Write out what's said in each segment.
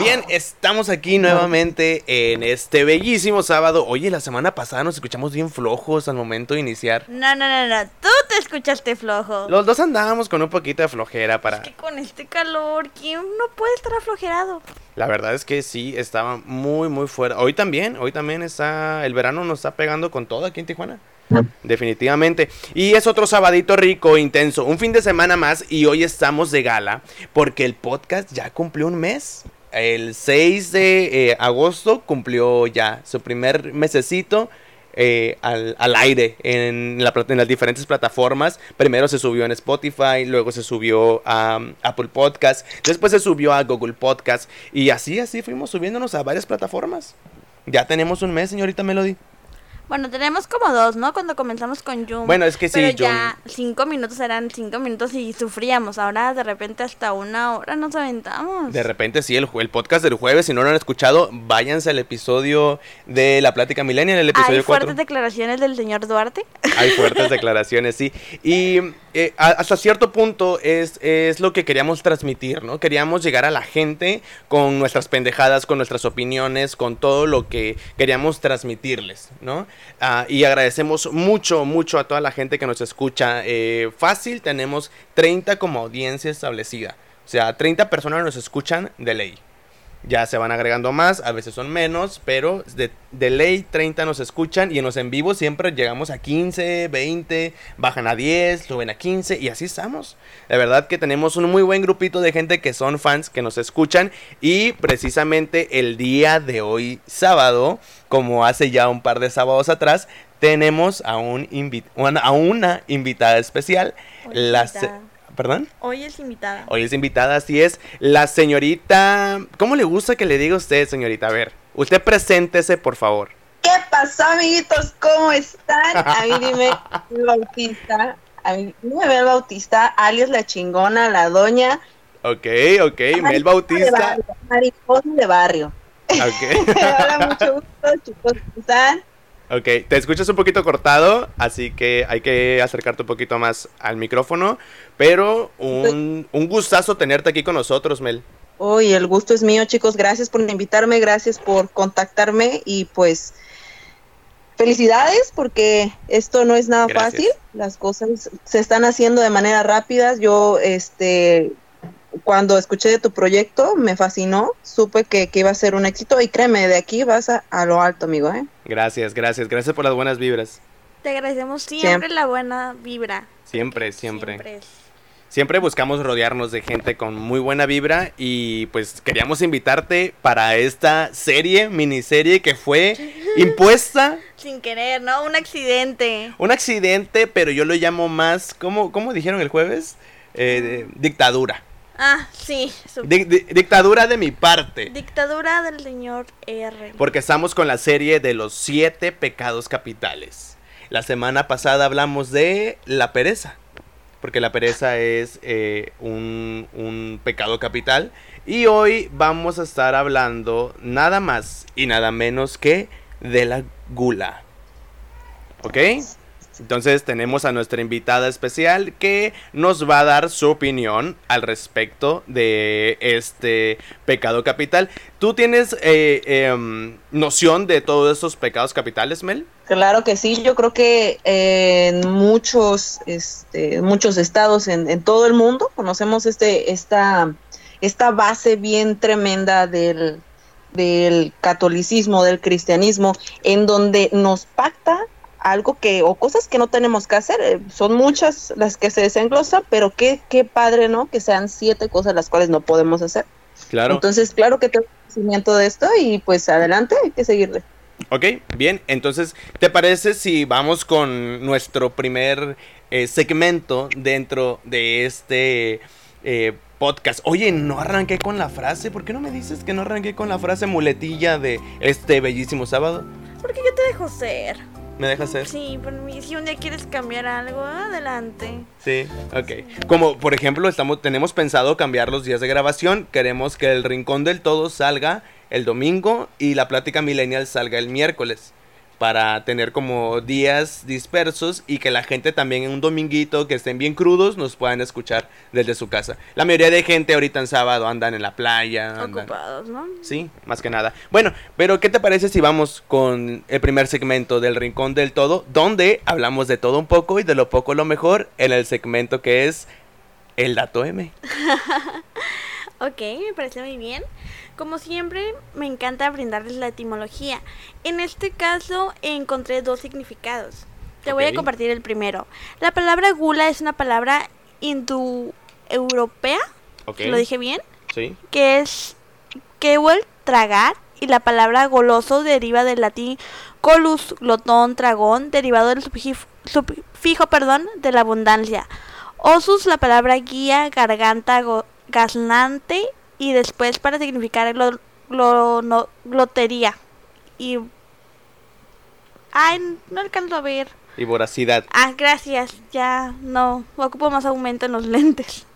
Bien, estamos aquí nuevamente en este bellísimo sábado. Oye, la semana pasada nos escuchamos bien flojos al momento de iniciar. No, no, no, no. Tú te escuchaste flojo. Los dos andábamos con un poquito de flojera para... Es que con este calor, ¿quién no puede estar aflojerado? La verdad es que sí, estaba muy, muy fuera. Hoy también, hoy también está... El verano nos está pegando con todo aquí en Tijuana. Definitivamente. Y es otro sabadito rico, intenso. Un fin de semana más y hoy estamos de gala porque el podcast ya cumplió un mes. El 6 de eh, agosto cumplió ya su primer mesecito. eh, al, al aire en, la las diferentes plataformas. Primero se subió en Spotify, luego se subió a um, Apple Podcast, después se subió a Google Podcast y así, así fuimos subiéndonos a varias plataformas. Ya tenemos un mes, señorita Melody. Bueno, tenemos como dos, ¿no? Cuando comenzamos con Jum. Bueno, es que sí, Pero ya cinco minutos eran cinco minutos y sufríamos. Ahora de repente hasta una hora nos aventamos. De repente sí, el, el podcast del jueves, si no lo han escuchado, váyanse al episodio de La Plática Millennial, el episodio Hay 4. fuertes declaraciones del señor Duarte. Hay fuertes declaraciones, sí. Y eh, hasta cierto punto es, es lo que queríamos transmitir, ¿no? Queríamos llegar a la gente con nuestras pendejadas, con nuestras opiniones, con todo lo que queríamos transmitirles, ¿no? Ah, y agradecemos mucho, mucho a toda la gente que nos escucha. Eh, fácil, tenemos 30 como audiencia establecida. O sea, 30 personas nos escuchan de ley. Ya se van agregando más, a veces son menos, pero de, de ley 30 nos escuchan y en los en vivo siempre llegamos a 15, 20, bajan a 10, suben a 15 y así estamos. De verdad que tenemos un muy buen grupito de gente que son fans, que nos escuchan y precisamente el día de hoy, sábado, como hace ya un par de sábados atrás, tenemos a, un invi- a una invitada especial. Hoy La. ¿Perdón? Hoy es invitada. Hoy es invitada, así es, la señorita... ¿Cómo le gusta que le diga a usted, señorita? A ver, usted preséntese, por favor. ¿Qué pasó, amiguitos? ¿Cómo están? A mí dime Mel Bautista. A mí dime Mel Bautista, alias la chingona, la doña. Ok, ok, Mel Bautista. De barrio, mariposa de barrio. Ok, Hola, mucho gusto, chicos. ¿Cómo están? ok, te escuchas un poquito cortado, así que hay que acercarte un poquito más al micrófono, pero un, un gustazo tenerte aquí con nosotros, Mel. Uy, el gusto es mío, chicos. Gracias por invitarme, gracias por contactarme y pues felicidades porque esto no es nada Gracias. fácil. Las cosas se están haciendo de manera rápida. Yo, este, cuando escuché de tu proyecto, me fascinó. Supe que, que iba a ser un éxito y créeme, de aquí vas a, a lo alto, amigo, ¿eh? Gracias, gracias, gracias por las buenas vibras. Te agradecemos siempre, Siempre. la buena vibra. Siempre, siempre. Siempre. Siempre buscamos rodearnos de gente con muy buena vibra y pues queríamos invitarte para esta serie, miniserie que fue impuesta, Sin querer, ¿no? Un accidente. un accidente, pero yo lo llamo más, ¿cómo, cómo dijeron el jueves? Eh, dictadura. Ah, sí. su- Di- di- dictadura de mi parte. Dictadura del señor R. Porque estamos con la serie de los siete pecados capitales. La semana pasada hablamos de la pereza. Porque la pereza es eh, un, un pecado capital. Y hoy vamos a estar hablando nada más y nada menos que de la gula. ¿Ok? Entonces tenemos a nuestra invitada especial que nos va a dar su opinión al respecto de este pecado capital. ¿Tú tienes eh, em, noción de todos estos pecados capitales, Mel? Claro que sí, yo creo que eh, en muchos, este, muchos estados en, en todo el mundo conocemos este, esta, esta base bien tremenda del, del catolicismo, del cristianismo, en donde nos pacta algo que, o cosas que no tenemos que hacer. Eh, Son muchas las que se desenglosan, pero qué, qué padre, ¿no? Que sean siete cosas las cuales no podemos hacer. Claro. Entonces, claro que tengo conocimiento de esto y pues adelante, hay que seguirle. Ok, bien. Entonces, ¿te parece si vamos con nuestro primer eh, segmento dentro de este eh, podcast? Oye, no arranqué con la frase. ¿Por qué no me dices que no arranqué con la frase muletilla de este bellísimo sábado? Porque yo te dejo ser. ¿Me dejas hacer? Sí, por mí, si un día quieres cambiar algo, adelante. Sí, ok. Como por ejemplo, estamos, tenemos pensado cambiar los días de grabación. Queremos que el Rincón del Todo salga el domingo y la Plática Millennial salga el miércoles. Para tener como días dispersos y que la gente también en un dominguito que estén bien crudos nos puedan escuchar desde su casa. La mayoría de gente ahorita en sábado andan en la playa. Andan... Ocupados, ¿no? Sí, más que nada. Bueno, pero ¿qué te parece si vamos con el primer segmento del Rincón del Todo, donde hablamos de todo un poco y de lo poco lo mejor en el segmento que es el dato M? ok, me parece muy bien. Como siempre, me encanta brindarles la etimología. En este caso, encontré dos significados. Te voy a compartir el primero. La palabra gula es una palabra indoeuropea, Ok. ¿lo dije bien? Sí. Que es kewel, tragar, y la palabra goloso deriva del latín colus, glotón, tragón, derivado del sufijo, sufijo, perdón, de la abundancia. Osus, la palabra guía, garganta, go- gaznante, y después para significar no- glotería. Y... Ay, no alcanzo a ver. Y voracidad. Ah, gracias. Ya no ocupo más aumento en los lentes.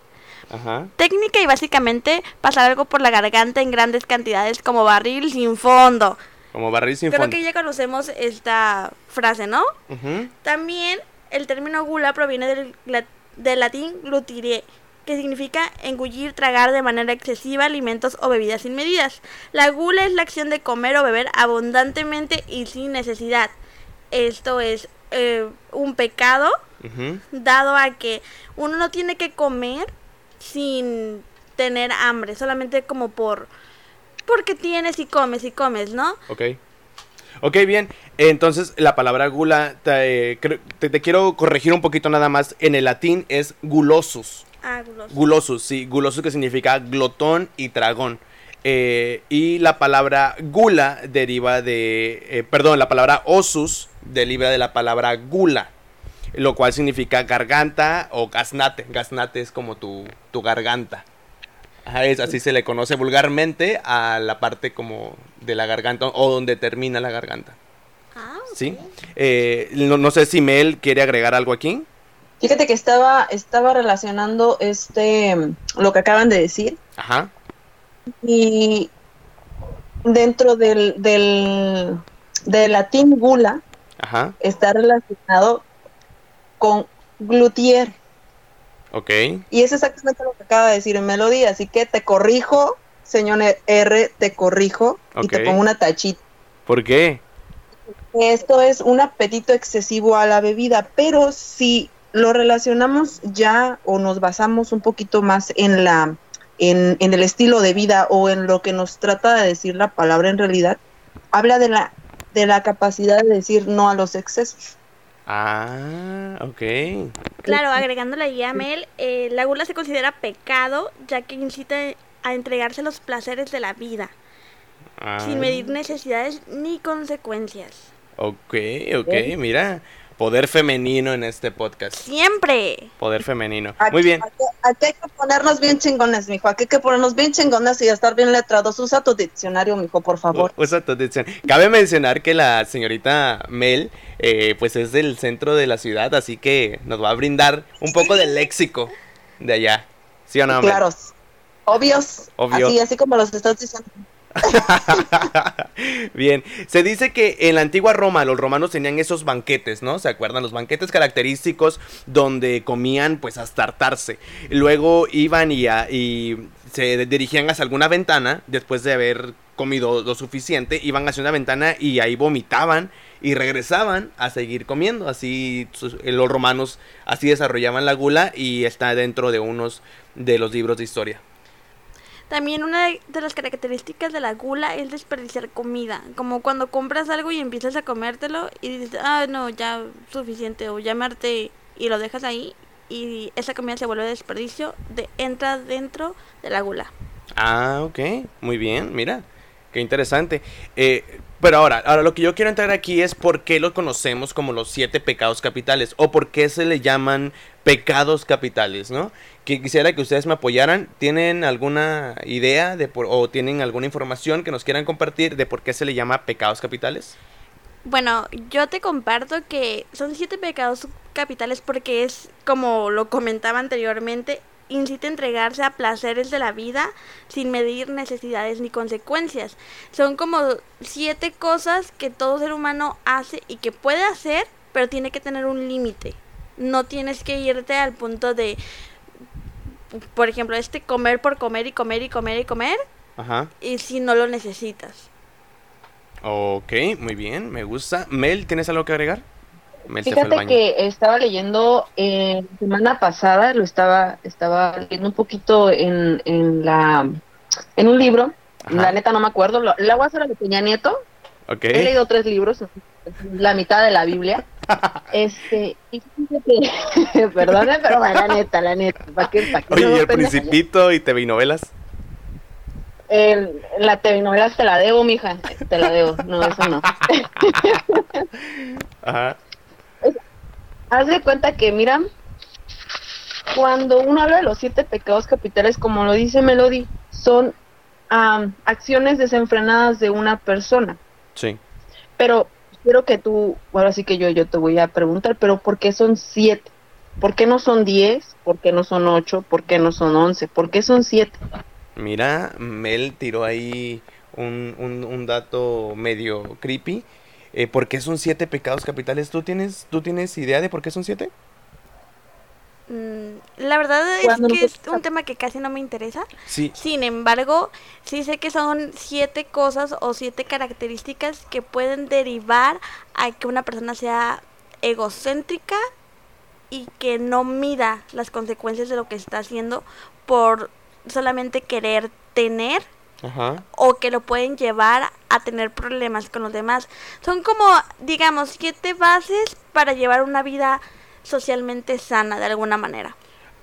Ajá. Técnica y básicamente pasar algo por la garganta en grandes cantidades como barril sin fondo. Como barril sin Creo fondo. que ya conocemos esta frase, ¿no? Ujú. También el término gula proviene del, del latín glutire, que significa engullir, tragar de manera excesiva alimentos o bebidas sin medidas. La gula es la acción de comer o beber abundantemente y sin necesidad. Esto es eh, un pecado dado a que uno no tiene que comer sin tener hambre, solamente como por porque tienes y comes y comes, ¿no? Ok. Ok, bien. Entonces, la palabra gula, te, eh, te- te quiero corregir un poquito nada más. En el latín es gulosus. Ah, guloso. Gulosus, sí. Gulosus que significa glotón y tragón. Eh, y la palabra gula deriva de... eh, perdón, la palabra osus deriva de la palabra gula. Lo cual significa garganta o gaznate. Gaznate es como tu, tu garganta. Ajá, es, así se le conoce vulgarmente a la parte como de la garganta o donde termina la garganta. Ah, ¿Sí? Eh, no, no sé si Mel quiere agregar algo aquí. Fíjate que estaba, estaba relacionando este lo que acaban de decir Ajá. y dentro del, del, del latín gula Ajá. está relacionado con glutier Ok. y es exactamente lo que acaba de decir en melodía, así que te corrijo, señor R, te corrijo y te pongo una tachita. ¿Por qué? Esto es un apetito excesivo a la bebida, pero si lo relacionamos ya o nos basamos un poquito más en la en, en el estilo de vida o en lo que nos trata de decir la palabra en realidad, habla de la de la capacidad de decir no a los excesos. Ah, ok. Claro, agregando la guía Mel, eh, la gula se considera pecado ya que incita a entregarse a los placeres de la vida, Ah, sin medir necesidades ni consecuencias. Ok, ok, mira. Poder femenino en este podcast. Siempre. Poder femenino. Aquí, Muy bien. Aquí, aquí hay que ponernos bien chingones, mijo. Aquí hay que ponernos bien chingones y estar bien letrados. Usa tu diccionario, mijo, por favor. U- Usa tu atención. Cabe mencionar que la señorita Mel, eh, pues es del centro de la ciudad, así que nos va a brindar un poco del léxico de allá. ¿Sí o no? Mel? Claros. Obvios. Obvio. Así, así como los estás diciendo. Bien, se dice que en la antigua Roma los romanos tenían esos banquetes, ¿no? ¿Se acuerdan? Los banquetes característicos donde comían pues hasta hartarse. Luego iban y, a- y se dirigían hacia alguna ventana después de haber comido lo suficiente, iban hacia una ventana y ahí vomitaban y regresaban a seguir comiendo. Así los romanos así desarrollaban la gula y está dentro de unos de los libros de historia. También una de las características de la gula es desperdiciar comida. Como cuando compras algo y empiezas a comértelo y dices, ah, no, ya suficiente, o harté", y lo dejas ahí y esa comida se vuelve desperdicio, de, entra dentro de la gula. Ah, ok, muy bien, mira, qué interesante. Eh, pero ahora, ahora lo que yo quiero entrar aquí es por qué lo conocemos como los siete pecados capitales o por qué se le llaman pecados capitales, ¿no? Que quisiera que ustedes me apoyaran. ¿Tienen alguna idea de por, o tienen alguna información que nos quieran compartir de por qué se le llama pecados capitales? Bueno, yo te comparto que son siete pecados capitales porque es, como lo comentaba anteriormente, incita a entregarse a placeres de la vida sin medir necesidades ni consecuencias. Son como siete cosas que todo ser humano hace y que puede hacer, pero tiene que tener un límite. No tienes que irte al punto de, por ejemplo, este comer por comer y comer y comer y comer, Ajá. y si no lo necesitas. Ok, muy bien, me gusta. Mel, ¿tienes algo que agregar? Mel Fíjate que estaba leyendo eh, semana pasada, lo estaba, estaba leyendo un poquito en, en la en un libro, Ajá. la neta no me acuerdo, lo, la voy a hacer a Peña Nieto, he leído tres libros, la mitad de la Biblia, este, y fíjate que, perdone, pero la neta, la neta, ¿para qué, qué Oye, ¿y el? Principito y TV novelas? El- la telenovela te la debo, mija, te la debo, no, eso no. Ajá. Haz de cuenta que, mira, cuando uno habla de los siete pecados capitales, como lo dice Melody, son acciones desenfrenadas de una persona. Sí. Pero quiero que tú, ahora sí que yo, yo te voy a preguntar, pero ¿por qué son siete? ¿Por qué no son diez? ¿Por qué no son ocho? ¿Por qué no son once? ¿Por qué son siete? Mira, Mel tiró ahí un, un- un dato medio creepy. Eh, ¿Por qué son siete pecados capitales? ¿Tú tienes, ¿Tú tienes idea de por qué son siete? Mm, la verdad es que es un tema que casi no me interesa. Sí. Sin embargo, sí sé que son siete cosas o siete características que pueden derivar a que una persona sea egocéntrica y que no mida las consecuencias de lo que está haciendo por solamente querer tener Ajá. o que lo pueden llevar a tener problemas con los demás. Son como, digamos, siete bases para llevar una vida socialmente sana de alguna manera.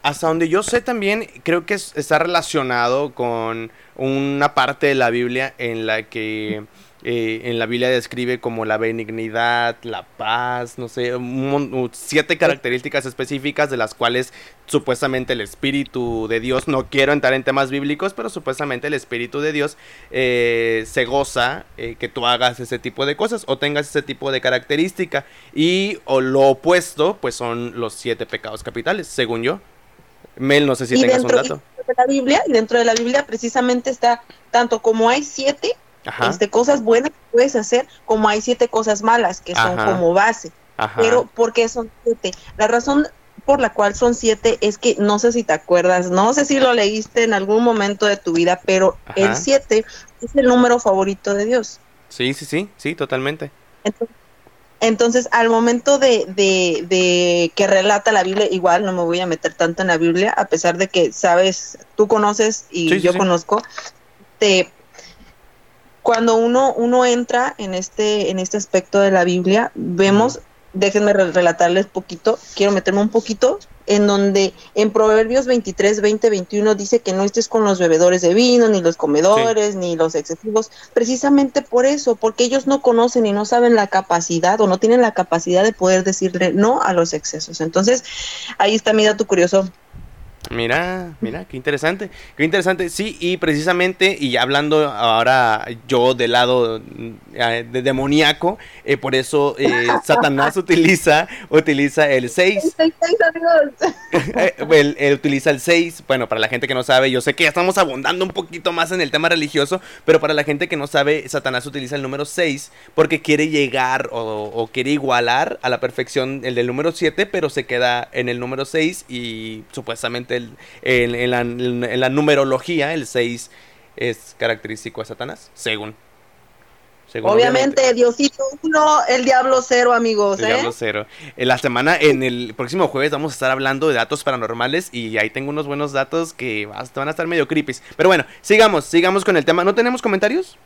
Hasta donde yo sé también, creo que es- está relacionado con una parte de la Biblia en la que eh, en la Biblia describe como la benignidad, la paz, no sé, un siete características específicas de las cuales supuestamente el Espíritu de Dios, no quiero entrar en temas bíblicos, pero supuestamente el Espíritu de Dios eh, se goza eh, que tú hagas ese tipo de cosas o tengas ese tipo de característica. Y o lo opuesto, pues son los siete pecados capitales, según yo. Mel, no sé si tengas un dato. y dentro de la Biblia, y dentro de la Biblia precisamente está tanto como hay siete Ajá, este, cosas buenas que puedes hacer, como hay siete cosas malas que son Ajá. como base. ajá. Pero, ¿por qué son siete? La razón por la cual son siete es que no sé si te acuerdas, no sé si lo leíste en algún momento de tu vida, pero el siete es el número favorito de Dios. Sí, sí, sí, sí, totalmente. Entonces, entonces, al momento de, de, de que relata la Biblia, igual no me voy a meter tanto en la Biblia, a pesar de que sabes, tú conoces y Sí, sí, yo sí. conozco, te, cuando uno, uno entra en este, en este aspecto de la Biblia, vemos, déjenme re- relatarles poquito, quiero meterme un poquito, en donde en Proverbios 23, 20, 21 dice que no estés con los bebedores de vino, ni los comedores, ni los excesivos, precisamente por eso, porque ellos no conocen y no saben la capacidad o no tienen la capacidad de poder decirle no a los excesos. Entonces, ahí está mi dato curioso. Mira, mira, qué interesante, qué interesante. Sí, y precisamente, y hablando ahora yo del lado eh, de demoníaco, eh, por eso eh, Satanás utiliza, utiliza el 6, Seis, seis, amigos. Eh, él, él utiliza el 6. Bueno, para la gente que no sabe, yo sé que ya estamos abundando un poquito más en el tema religioso, pero para la gente que no sabe, Satanás utiliza el número 6 porque quiere llegar o, o quiere igualar a la perfección el del número 7, pero se queda en el número 6 y supuestamente el- en, en la, en la numerología el 6 es característico de Satanás, según. según Obviamente, Diosito uno, el diablo cero, amigos. el ¿eh? Diablo Cero. En la semana, en el próximo jueves, vamos a estar hablando de datos paranormales y ahí tengo unos buenos datos que van a estar medio creepy. Pero bueno, sigamos, sigamos con el tema. ¿No tenemos comentarios?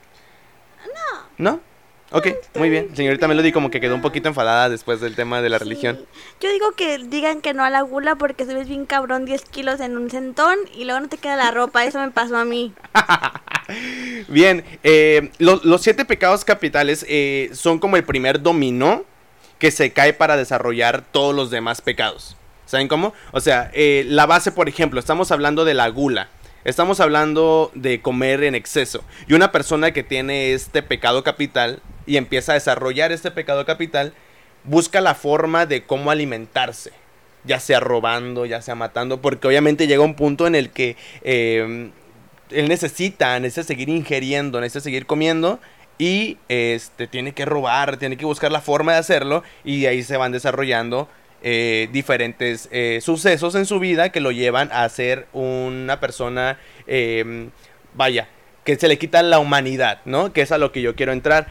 No. ¿No? Ok, muy bien. Señorita Melody como que quedó un poquito enfadada después del tema de la religión. Yo digo que digan que no a la gula porque subes bien cabrón 10 kilos en un centón y luego no te queda la ropa. Eso me pasó a mí. Bien, eh, lo- los siete pecados capitales eh, son como el primer dominó que se cae para desarrollar todos los demás pecados. ¿Saben cómo? O sea, eh, la base, por ejemplo, estamos hablando de la gula. Estamos hablando de comer en exceso. Y una persona que tiene este pecado capital y empieza a desarrollar este pecado capital, busca la forma de cómo alimentarse. ya sea robando, ya sea matando, porque obviamente llega un punto en el que em, él necesita, necesita seguir ingiriendo, necesita seguir comiendo y este tiene que robar, tiene que buscar la forma de hacerlo y ahí se van desarrollando eh, diferentes eh, sucesos en su vida que lo llevan a ser una persona, em, vaya, que se le quita la humanidad, ¿no? Que es a lo que yo quiero entrar.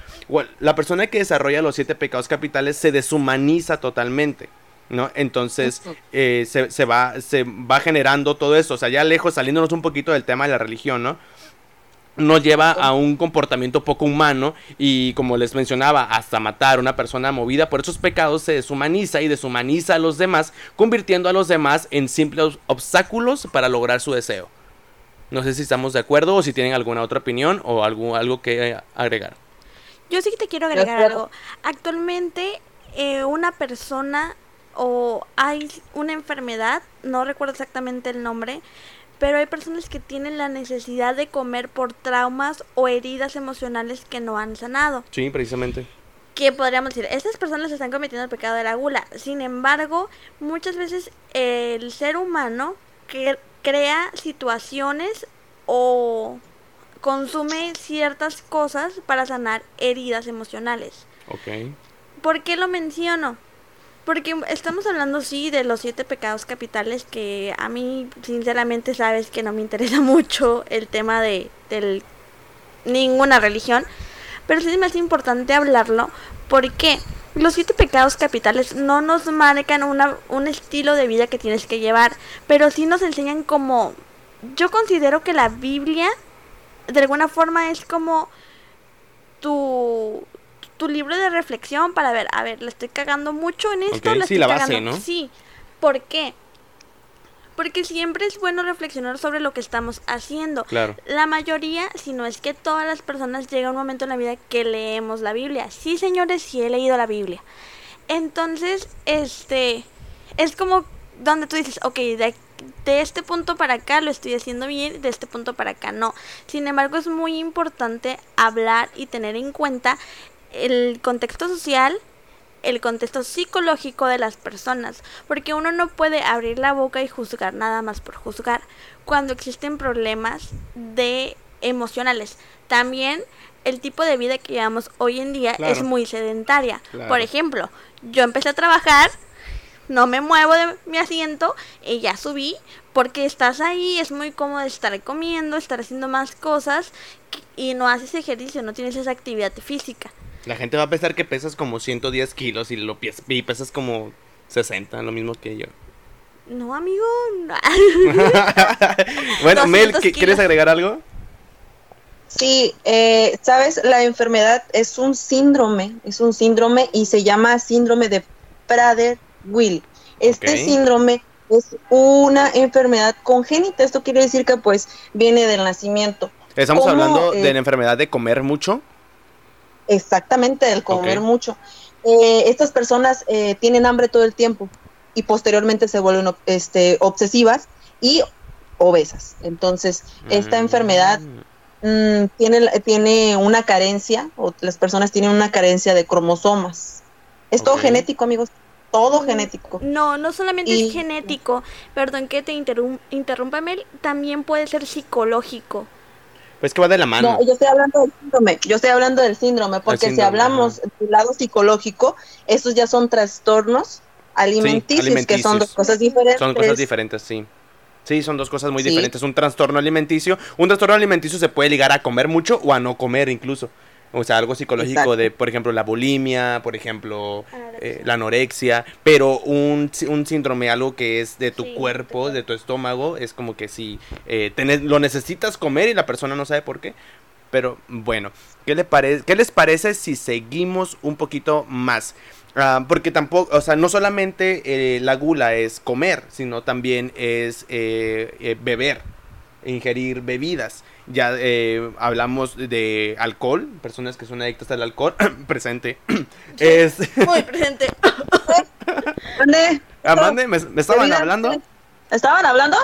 la persona que desarrolla los siete pecados capitales se deshumaniza totalmente. ¿no? Entonces eh, se, se, va, se va generando todo eso, o sea, ya lejos, saliéndonos un poquito del tema de la religión, ¿no? nos lleva a un comportamiento poco humano y como les mencionaba, hasta matar a una persona movida por esos pecados se deshumaniza y deshumaniza a los demás, convirtiendo a los demás en simples obstáculos para lograr su deseo. No sé si estamos de acuerdo o si tienen alguna otra opinión o algo, algo que agregar. Yo sí que te quiero agregar algo. Actualmente eh, una persona o hay una enfermedad, no recuerdo exactamente el nombre, pero hay personas que tienen la necesidad de comer por traumas o heridas emocionales que no han sanado. Sí, precisamente. Que podríamos decir, estas personas están cometiendo el pecado de la gula. Sin embargo, muchas veces el ser humano que crea situaciones o consume ciertas cosas para sanar heridas emocionales. Ok. ¿Por qué lo menciono? Porque estamos hablando, sí, de los siete pecados capitales que a mí, sinceramente, sabes que no me interesa mucho el tema de ninguna religión. Pero sí es más importante hablarlo porque los siete pecados capitales no nos marcan una, un estilo de vida que tienes que llevar, pero sí nos enseñan como... Yo considero que la Biblia, de alguna forma, es como tu, tu libro de reflexión para ver, a ver, le estoy cagando mucho en esto, sí, la base, ¿no? Sí. ¿Por qué? Porque siempre es bueno reflexionar sobre lo que estamos haciendo. Claro. La mayoría, si no es que todas las personas llega un momento en la vida que leemos la Biblia. Sí, señores, sí he leído la Biblia. Entonces, este es como donde tú dices, ok, de, de este punto para acá lo estoy haciendo bien, de este punto para acá no. Sin embargo, es muy importante hablar y tener en cuenta el contexto social, el contexto psicológico de las personas, porque uno no puede abrir la boca y juzgar nada más por juzgar cuando existen problemas de emocionales. También el tipo de vida que llevamos hoy en día es muy sedentaria. Por ejemplo, yo empecé a trabajar, no me muevo de mi asiento y ya subí porque estás ahí, es muy cómodo estar comiendo, estar haciendo más cosas y no haces ejercicio, no tienes esa actividad física. La gente va a pensar que pesas como 110 kilos y, lo y pesas como 60, lo mismo que yo. No, amigo. bueno, Mel, ¿quieres agregar algo? Sí, eh, sabes, la enfermedad es un síndrome, es un síndrome y se llama síndrome de Prader-Willi. Este síndrome es una enfermedad congénita, esto quiere decir que pues viene del nacimiento. Estamos hablando de la enfermedad de comer mucho. Exactamente, el comer mucho. Eh, estas personas eh, tienen hambre todo el tiempo y posteriormente se vuelven este, obsesivas y obesas. Entonces, esta enfermedad mm, tiene, tiene una carencia, o las personas tienen una carencia de cromosomas. Es todo genético, amigos. Todo genético. No, no solamente es genético. Perdón que te interrumpa, Mel. También puede ser psicológico. Pues que va de la mano. No, yo estoy hablando del síndrome, yo estoy hablando del síndrome, porque si hablamos del lado psicológico, esos ya son trastornos alimenticios, que son dos cosas diferentes. Son cosas diferentes, sí. Sí, son dos cosas muy diferentes. Un trastorno alimenticio, un trastorno alimenticio se puede ligar a comer mucho o a no comer incluso. O sea, algo psicológico de, por ejemplo, la bulimia, por ejemplo, eh, la anorexia, pero un, un, síndrome, algo que es de tu cuerpo, de tu estómago, es como que si eh, lo necesitas comer y la persona no sabe por qué. Pero bueno, ¿qué, le ¿qué les parece si seguimos un poquito más? Ah, porque tampoco, o sea, no solamente eh, la gula es comer, sino también es beber, ingerir bebidas. Ya eh, hablamos de alcohol, personas que son adictas al alcohol. presente. es... Muy presente. ¿Dónde? Amande, ¿me, estaban hablando? ¿Estaban hablando?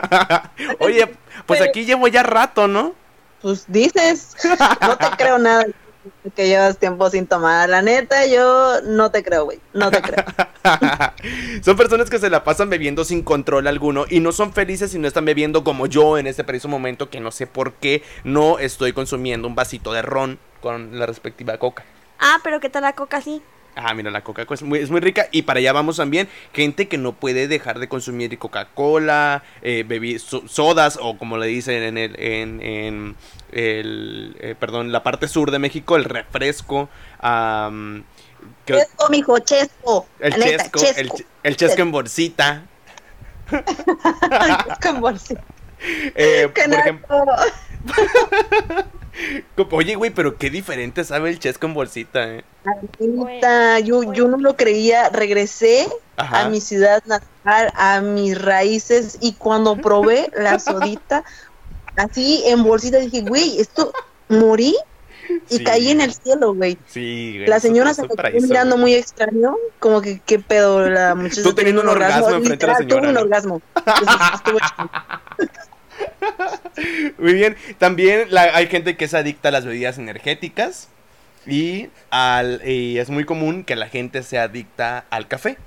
Oye, pues aquí llevo ya rato, ¿no? Pues dices, no te creo nada. Que llevas tiempo sin tomar. La neta, yo no te creo, güey. No te creo. son personas que se la pasan bebiendo sin control alguno y no son felices si no están bebiendo como yo en este preciso momento que no sé por qué no estoy consumiendo un vasito de ron con la respectiva coca. Ah, pero ¿qué tal la coca sí? Ah, mira, la Coca-Cola es muy, es muy rica. Y para allá vamos también. Gente que no puede dejar de consumir Coca-Cola, eh, sodas, o como le dicen en el, en, en el eh, perdón, la parte sur de México, el refresco. chesco, mijo, chesco. El chesco, El, chesco en bolsita. chesco en bolsita. Eh, por ejemplo. Oye, güey, pero qué diferente sabe el chesco en bolsita, eh. Yo, yo no lo creía, regresé a mi ciudad natal, a mis raíces, y cuando probé la sodita, así en bolsita, dije, güey, esto morí y caí en el cielo, güey. Sí, La señora se quedó mirando muy extraño, como que qué pedo la muchacha. Tú teniendo un orgasmo, enfrente de la señora. Tuve un orgasmo. Muy bien. También hay gente que es adicta a las bebidas energéticas. Y, al, es muy común que la gente sea adicta al café.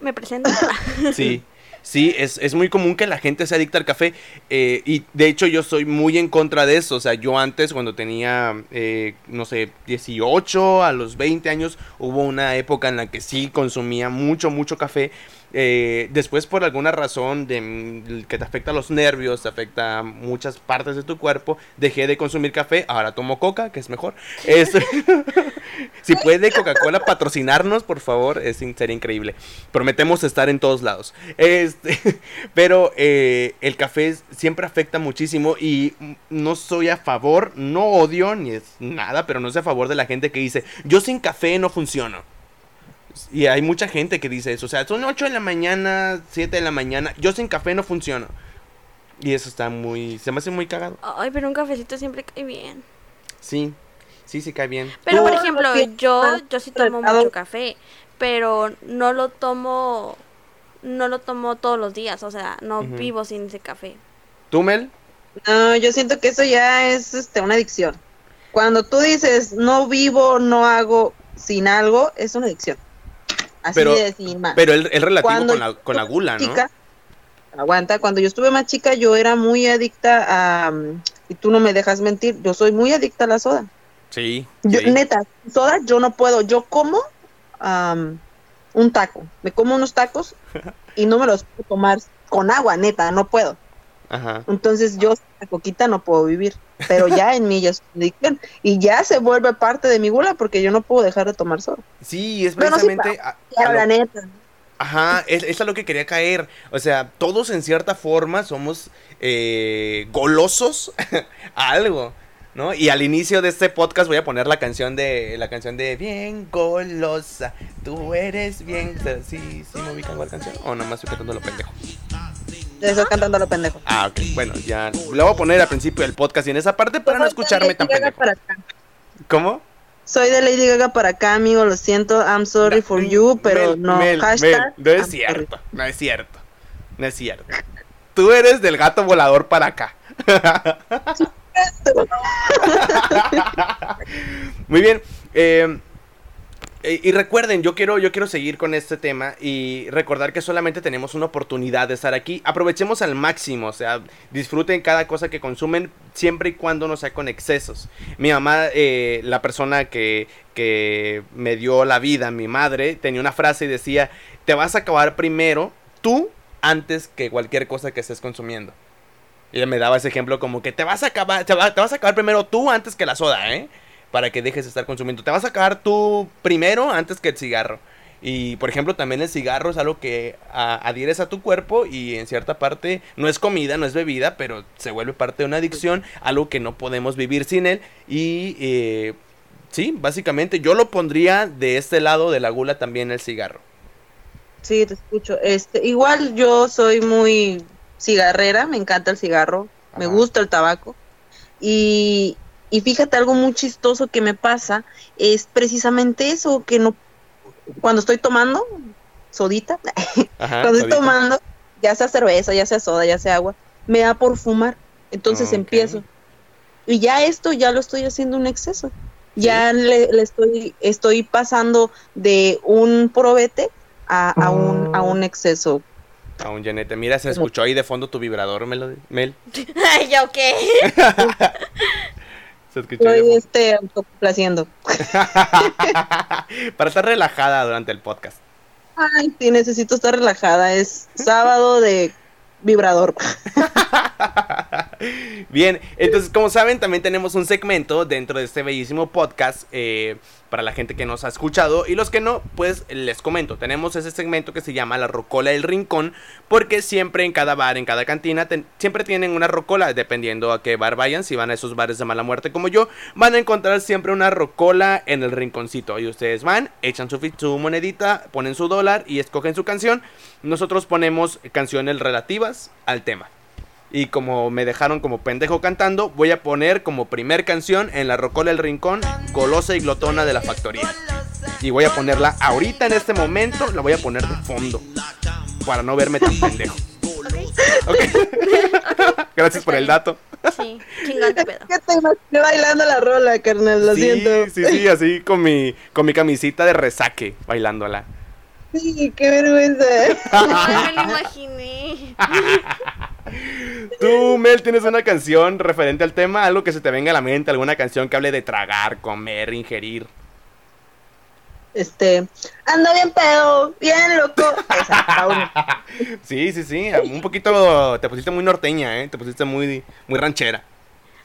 Me presento. sí. Sí, es, es, muy común que la gente se adicta al café eh, y de hecho yo soy muy en contra de eso. O sea, yo antes cuando tenía, eh, no sé, 18 a los 20 años, hubo una época en la que sí consumía mucho, mucho café eh, después por alguna razón de, que te afecta los nervios, te afecta muchas partes de tu cuerpo, dejé de consumir café, ahora tomo coca, que es mejor. si puede Coca-Cola patrocinarnos, por favor, es, sería increíble. Prometemos estar en todos lados. Este, pero eh, el café siempre afecta muchísimo y no soy a favor, no odio ni es nada, pero no soy a favor de la gente que dice, yo sin café no funciono. Y hay mucha gente que dice eso. O sea, son 8 de la mañana, 7 de la mañana. Yo sin café no funciono. Y eso está muy. Se me hace muy cagado. Ay, pero un cafecito siempre cae bien. Sí, sí, sí cae bien. Pero por ejemplo, yo, yo sí tomo mucho café. Pero no lo tomo. No lo tomo todos los días. O sea, no vivo sin ese café. ¿Tú, Mel? No, yo siento que eso ya es este, una adicción. Cuando tú dices no vivo, no hago sin algo, es una adicción pero, Pero el, relativo con la, con la gula, ¿no? aguanta, cuando yo estuve más chica yo era muy adicta a, y tú no me dejas mentir, yo soy muy adicta a la soda. Sí. Neta, soda yo no puedo, yo como un taco, me como unos tacos y no me los puedo tomar con agua, neta, no puedo. Ajá. Entonces yo la coquita no puedo vivir, pero ya en mí ya es adicción y ya se vuelve parte de mi gula porque yo no puedo dejar de tomar soda. Sí, es precisamente... la neta. Ajá, es, es, a lo que quería caer. O sea, todos en cierta forma somos eh, golosos a algo. ¿No? Y al inicio de este podcast voy a poner la canción de la canción de Bien golosa, tú eres bien. ¿Sí, sí me ubican la canción? O nada más estoy cantando lo pendejo. Estoy cantando lo pendejo. Ah, ok. Bueno, ya lo voy a poner al principio del podcast y en esa parte para no escucharme tan pendejo. ¿Cómo? Soy de Lady Gaga para acá, amigo. Lo siento. I'm sorry for you, pero no. hashtag, no es cierto. No es cierto. No es cierto. Tú eres del gato volador para acá. Muy bien. Eh, y recuerden, yo quiero, yo quiero seguir con este tema y recordar que solamente tenemos una oportunidad de estar aquí. Aprovechemos al máximo, o sea, disfruten cada cosa que consumen siempre y cuando no sea con excesos. Mi mamá, eh, la persona que, que me dio la vida, mi madre, tenía una frase y decía, te vas a acabar primero tú antes que cualquier cosa que estés consumiendo. Y ella me daba ese ejemplo como que te vas a acabar, te, vas a acabar primero tú antes que la soda, ¿eh? Para que dejes de estar consumiendo. Te vas a acabar tú primero antes que el cigarro. Y por ejemplo, también el cigarro es algo que adhieres a tu cuerpo y en cierta parte no es comida, no es bebida, pero se vuelve parte de una adicción, algo que no podemos vivir sin él. Y eh, sí, básicamente yo lo pondría de este lado de la gula también el cigarro. Sí, te escucho. Este, igual yo soy muy cigarrera, me encanta el cigarro, me gusta el tabaco. Y, y fíjate, algo muy chistoso que me pasa es precisamente eso, que no, cuando estoy tomando, sodita, cuando estoy tomando, ya sea cerveza, ya sea soda, ya sea agua, me da por fumar. Entonces empiezo. y ya esto ya lo estoy haciendo un exceso. Ya le, le estoy, estoy pasando de un probete a, a, un, a un exceso. A un Janete. Mira, se escuchó ahí de fondo tu vibrador, Mel. Mel. Ay, ¿yo qué? Se escuchó Estoy este, autocomplaciendo. Para estar relajada durante el podcast. Ay, sí, necesito estar relajada. Es sábado de vibrador. Bien, entonces como saben también tenemos un segmento dentro de este bellísimo podcast eh, para la gente que nos ha escuchado y los que no, pues les comento, tenemos ese segmento que se llama la rocola del rincón porque siempre en cada bar, en cada cantina, siempre tienen una rocola, dependiendo a qué bar vayan, si van a esos bares de mala muerte como yo, van a encontrar siempre una rocola en el rinconcito. Y ustedes van, echan su, su monedita, ponen su dólar y escogen su canción, nosotros ponemos canciones relativas al tema. Y como me dejaron como pendejo cantando, voy a poner como primer canción en la Rocola del Rincón, Golosa y Glotona de la Factoría. Y voy a ponerla ahorita en este momento, la voy a poner de fondo. Para no verme tan pendejo. Ok. Gracias por el dato. Sí, chingón de pedo. ¿Qué te imaginé bailando la rola, carnal? Lo sí, siento. sí, sí, así con mi, con mi camisita de resaque, bailándola. Sí, qué vergüenza. Ay, me lo imaginé. Tú, Mel, tienes una canción referente al tema, algo que se te venga a la mente, alguna canción que hable de tragar, comer, ingerir. Este, ando bien pedo, bien loco. Esa. Sí, sí, sí, un poquito te pusiste muy norteña, ¿eh? Te pusiste muy, muy ranchera.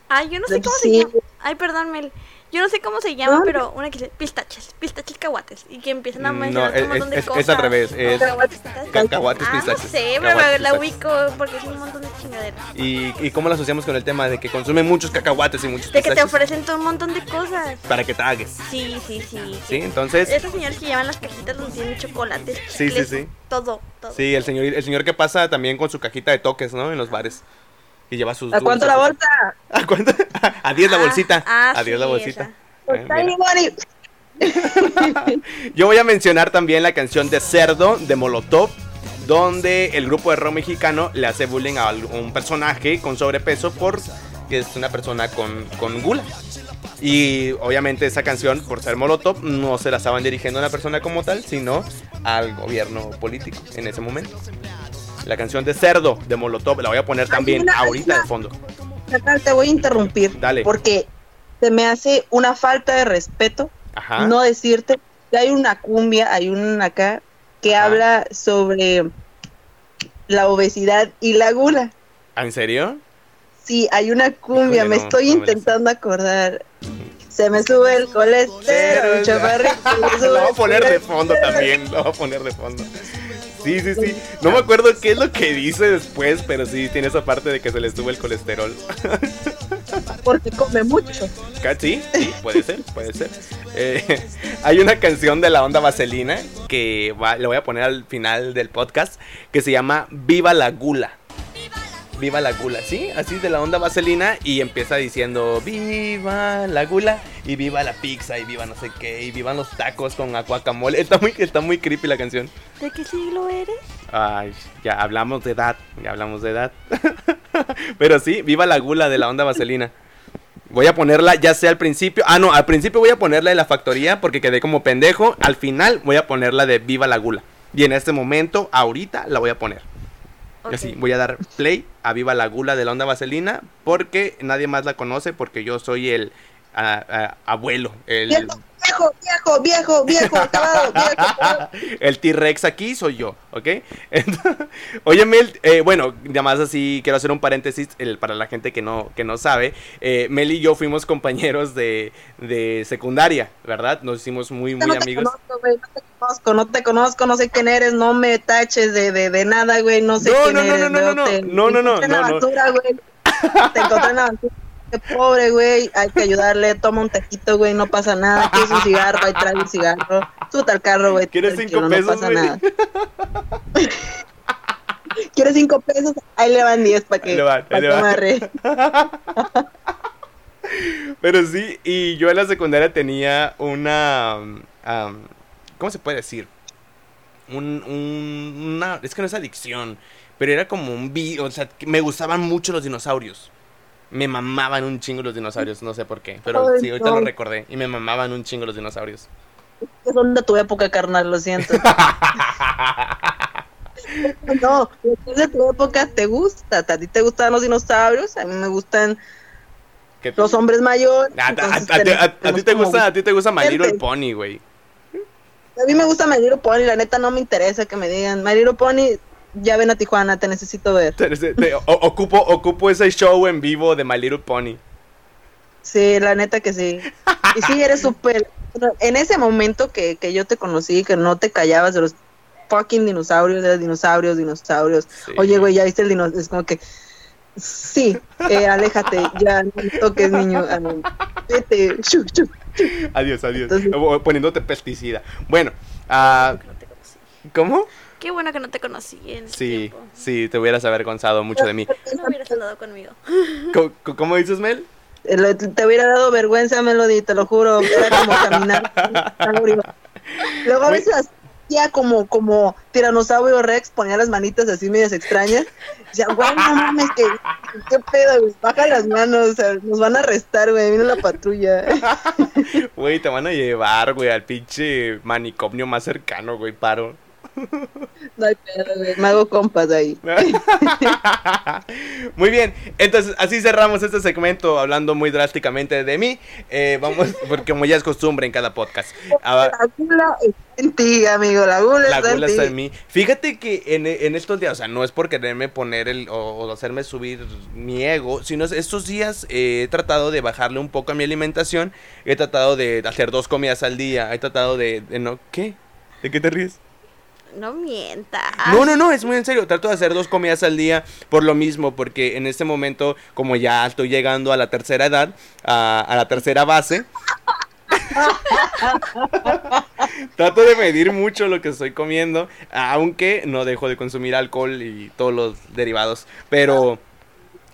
Ay, yo no sé cómo Sí. se llama. Ay, perdón, Mel. Yo no sé cómo se llama, pero una que dice pistaches, pistaches caguates. Y que empiezan a mencionar no, un montón de es- cosas. es al revés, es Cacahuates, cacahuates, ah, pistaches, No sé, pero cacahuates, la pistaches. ubico porque es un montón de chingaderas. ¿Y, ¿Y cómo lo asociamos con el tema de que consume muchos cacahuates y muchos De que te ofrecen todo un montón de cosas. para que tragues? Sí, sí, sí. Sí, entonces, Esos señores que llevan las cajitas donde tienen chocolates, Sí, sí, sí. todo, todo. sí, el señor, el señor que pasa también con su cajita de toques, ¿no? En los bares. Y lleva sus ¿A cuánto dulces. la bolsa? ¿A cuánto? A 10 la Ah, bolsita. ah, a 10 la bolsita. Pues Eh, está mira. bien, Bonnie. Yo voy a mencionar también la canción de Cerdo de Molotov, donde el grupo de rock mexicano le hace bullying a un personaje con sobrepeso por que es una persona con, con gula. Y obviamente esa canción, por ser Molotov, no se la estaban dirigiendo a una persona como tal, sino al gobierno político en ese momento. La canción de Cerdo de Molotov la voy a poner también una- ahorita una- de fondo. Te voy a interrumpir. Dale. Porque se me hace una falta de respeto Ajá. no decirte que hay una cumbia, hay una acá que Ajá. habla sobre la obesidad y la gula. ¿Ah, ¿En serio? Sí, hay una cumbia, me no, estoy no me intentando acordar. Se me sube el colesterol, chaparrito. Lo voy a poner de fondo también. Lo voy a poner de fondo. Sí, sí, sí. No me acuerdo qué es lo que dice después, pero sí tiene esa parte de que se le sube el colesterol. Porque come mucho. Sí, puede ser, puede ser. Eh, hay una canción de la onda vaselina que va, le voy a poner al final del podcast que se llama Viva la Gula. Viva la gula, sí, así de la onda vaselina y empieza diciendo viva la gula y viva la pizza y viva no sé qué y vivan los tacos con guacamole. Está muy, está muy creepy la canción. ¿De qué siglo eres? Ay, ya hablamos de edad, ya hablamos de edad. Pero sí, viva la gula de la onda vaselina. Voy a ponerla ya sea al principio. Ah, no, al principio voy a ponerla de la factoría porque quedé como pendejo. Al final voy a ponerla de viva la gula. Y en este momento, ahorita, la voy a poner. Ok. Y así, voy a dar play a Viva la Gula de la Onda Vaselina porque nadie más la conoce porque yo soy el abuelo, el, Viejo, viejo, viejo, viejo, viejo, acabado, viejo, acabado. el T-Rex aquí soy yo, ¿ok? Entonces, Oye, Mel, eh, bueno, nada más así quiero hacer un paréntesis el- para la gente que no, que no sabe. Eh, Mel y yo fuimos compañeros de, de secundaria, ¿verdad? Nos hicimos muy, muy no te amigos. conozco, güey, no te conozco, no te conozco, no sé quién eres, no me taches de, de, de nada, güey, no sé No, quién no, no, eres. no, no, no, te- no, no, no, te encontré en no, no. aventura, güey. Te encontré en la aventura. Qué pobre, güey, hay que ayudarle, toma un taquito, güey, no pasa nada, quieres un cigarro, ahí trae un cigarro, súbete al carro, güey, ¿Quieres cinco pesos, no pasa nada. ¿Quieres cinco pesos? Ahí le van diez para que, ahí pa' le que amarre. Pero sí, y yo en la secundaria tenía una... um, ¿Cómo se puede decir? Un, un- una... Es que no es adicción, pero era como un vi... O sea, me gustaban mucho los dinosaurios. Me mamaban un chingo los dinosaurios, no sé por qué, pero Ay, sí, ahorita no. lo recordé. Y me mamaban un chingo los dinosaurios. Son de tu época, carnal, lo siento. No, es de tu época te gusta. A ti te gustan los dinosaurios, a mí me gustan ¿Qué- los hombres mayores. A, a- ti te gusta, a ti te gusta My Little. Pony, güey. A mí me gusta My Little Pony, la neta no me interesa que me digan My Little Pony, ya ven a Tijuana, te necesito ver. Te- te- o- ocupo, ocupo ese show en vivo de My Little Pony. Sí, la neta que sí. Y sí, eres súper... En ese momento que, que yo te conocí, que no te callabas de los fucking dinosaurios, de los dinosaurios, dinosaurios. Sí. Oye, güey, ya viste el dinosaurio. Es como que... Sí, eh, aléjate, ya no me toques, niño. Ah. Vete. Shu, shu. Adiós, adiós. Entonces- O- Poniéndote pesticida. Bueno, ah, Que no te conocí. ¿cómo? Qué bueno que no te conocí en ese Sí, tiempo. sí, te hubieras avergonzado mucho de mí. No hubieras andado conmigo. ¿Cómo, cómo dices, Mel? Eh, Te hubiera dado vergüenza, Melody, te lo juro. Era como caminar. Luego a veces hacía como, como tiranosaurio Rex, ponía las manitas así medias extrañas. Decía, güey, no mames, que, qué pedo, güey, baja las manos, o sea, nos van a arrestar, güey, vino la patrulla. Güey, te van a llevar, güey, al pinche manicomio más cercano, güey, paro. No hay pedo, güey, me hago compas ahí. muy bien, entonces así cerramos este segmento hablando muy drásticamente de mí. Eh, vamos, porque como ya es costumbre en cada podcast. Ah, La gula está en ti, amigo, la gula, la está, gula en está en mí. Fíjate que en, en estos días, o sea, no es por quererme poner el o, o hacerme subir mi ego, sino estos días eh, he tratado de bajarle un poco a mi alimentación. He tratado de hacer dos comidas al día. He tratado de, de no, ¿qué? ¿De qué te ríes? No mientas. No, no, no, es muy en serio. Trato de hacer dos comidas al día por lo mismo, porque en este momento, como ya estoy llegando a la tercera edad, a, a la tercera base, trato de medir mucho lo que estoy comiendo, aunque no dejo de consumir alcohol y todos los derivados. Pero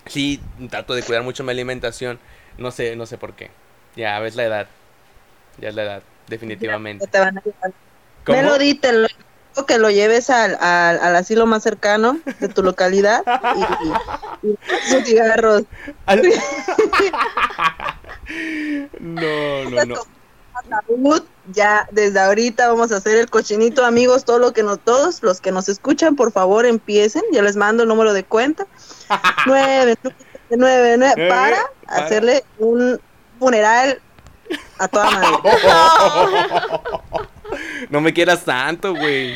sí, trato de cuidar mucho mi alimentación. No sé, no sé por qué. Ya ves la edad. Ya es la edad, definitivamente. Ya te van a llevar. ¿Cómo? Melody, te lo digo que lo lleves al, al, al asilo más cercano de tu localidad y, y sus cigarros. Al- no, no, no. Ya desde ahorita vamos a hacer el cochinito, amigos, todo lo que no, todos los que nos escuchan, por favor empiecen, yo les mando el número de cuenta, nueve, nueve, nueve, nueve, Nueve, para para. hacerle un funeral a toda madre. No me quieras tanto, güey.